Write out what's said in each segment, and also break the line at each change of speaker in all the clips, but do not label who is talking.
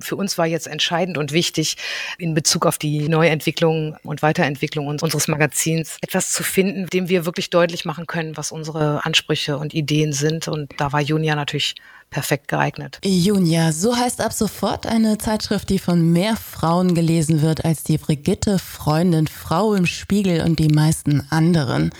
Für uns war jetzt entscheidend und wichtig, in Bezug auf die Neuentwicklung und Weiterentwicklung unseres Magazins etwas zu finden, dem wir wirklich deutlich machen können, was unsere Ansprüche und Ideen sind. Und da war Junia natürlich perfekt geeignet.
Junia, so heißt ab sofort eine Zeitschrift, die von mehr Frauen gelesen wird als die Brigitte, Freundin, Frau im Spiegel und die meisten anderen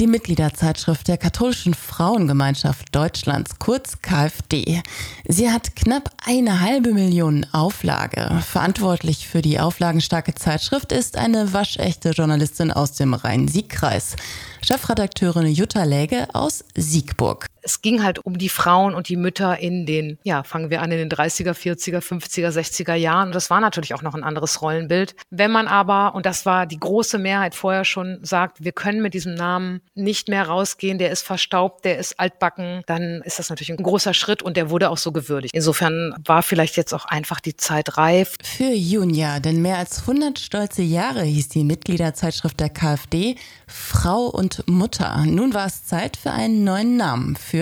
die Mitgliederzeitschrift der Katholischen Frauengemeinschaft Deutschlands, kurz KfD. Sie hat knapp eine halbe Million Auflage. Verantwortlich für die auflagenstarke Zeitschrift ist eine waschechte Journalistin aus dem Rhein-Sieg-Kreis. Chefredakteurin Jutta Läge aus Siegburg.
Es ging halt um die Frauen und die Mütter in den, ja, fangen wir an in den 30er, 40er, 50er, 60er Jahren. Und das war natürlich auch noch ein anderes Rollenbild. Wenn man aber, und das war die große Mehrheit vorher schon, sagt, wir können mit diesem Namen nicht mehr rausgehen, der ist verstaubt, der ist altbacken, dann ist das natürlich ein großer Schritt und der wurde auch so gewürdigt. Insofern war vielleicht jetzt auch einfach die Zeit reif.
Für Junia, denn mehr als 100 stolze Jahre hieß die Mitgliederzeitschrift der KfD Frau und Mutter. Nun war es Zeit für einen neuen Namen für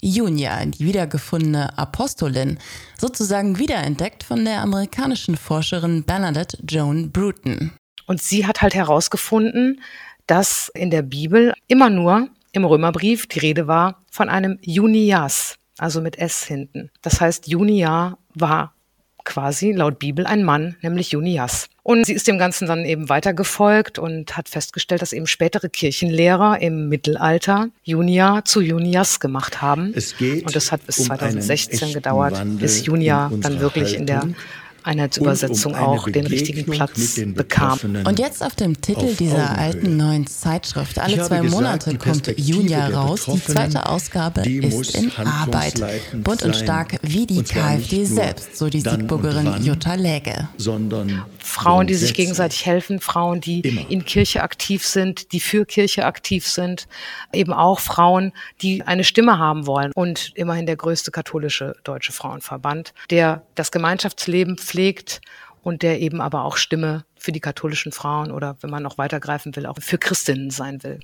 Junia, die wiedergefundene Apostolin, sozusagen wiederentdeckt von der amerikanischen Forscherin Bernadette Joan Bruton.
Und sie hat halt herausgefunden, dass in der Bibel immer nur im Römerbrief die Rede war von einem Junias, also mit S hinten. Das heißt, Junia war quasi laut Bibel ein Mann, nämlich Junias. Und sie ist dem Ganzen dann eben weitergefolgt und hat festgestellt, dass eben spätere Kirchenlehrer im Mittelalter Junia zu Junias gemacht haben.
Es geht
und das hat bis
um
2016 gedauert, bis Junia dann wirklich Haltung. in der Einheitsübersetzung um auch den richtigen Platz bekam.
Und jetzt auf dem Titel dieser alten neuen Zeitschrift. Alle zwei Monate kommt Junia raus. Die zweite Ausgabe ist in Arbeit. Bunt und stark wie die KfD selbst, so die Siegburgerin Jutta Läge.
Frauen, die sich gegenseitig helfen, Frauen, die in Kirche aktiv sind, die für Kirche aktiv sind, eben auch Frauen, die eine Stimme haben wollen. Und immerhin der größte katholische deutsche Frauenverband, der das Gemeinschaftsleben pflegt und der eben aber auch Stimme für die katholischen Frauen oder wenn man noch weitergreifen will, auch für Christinnen sein will.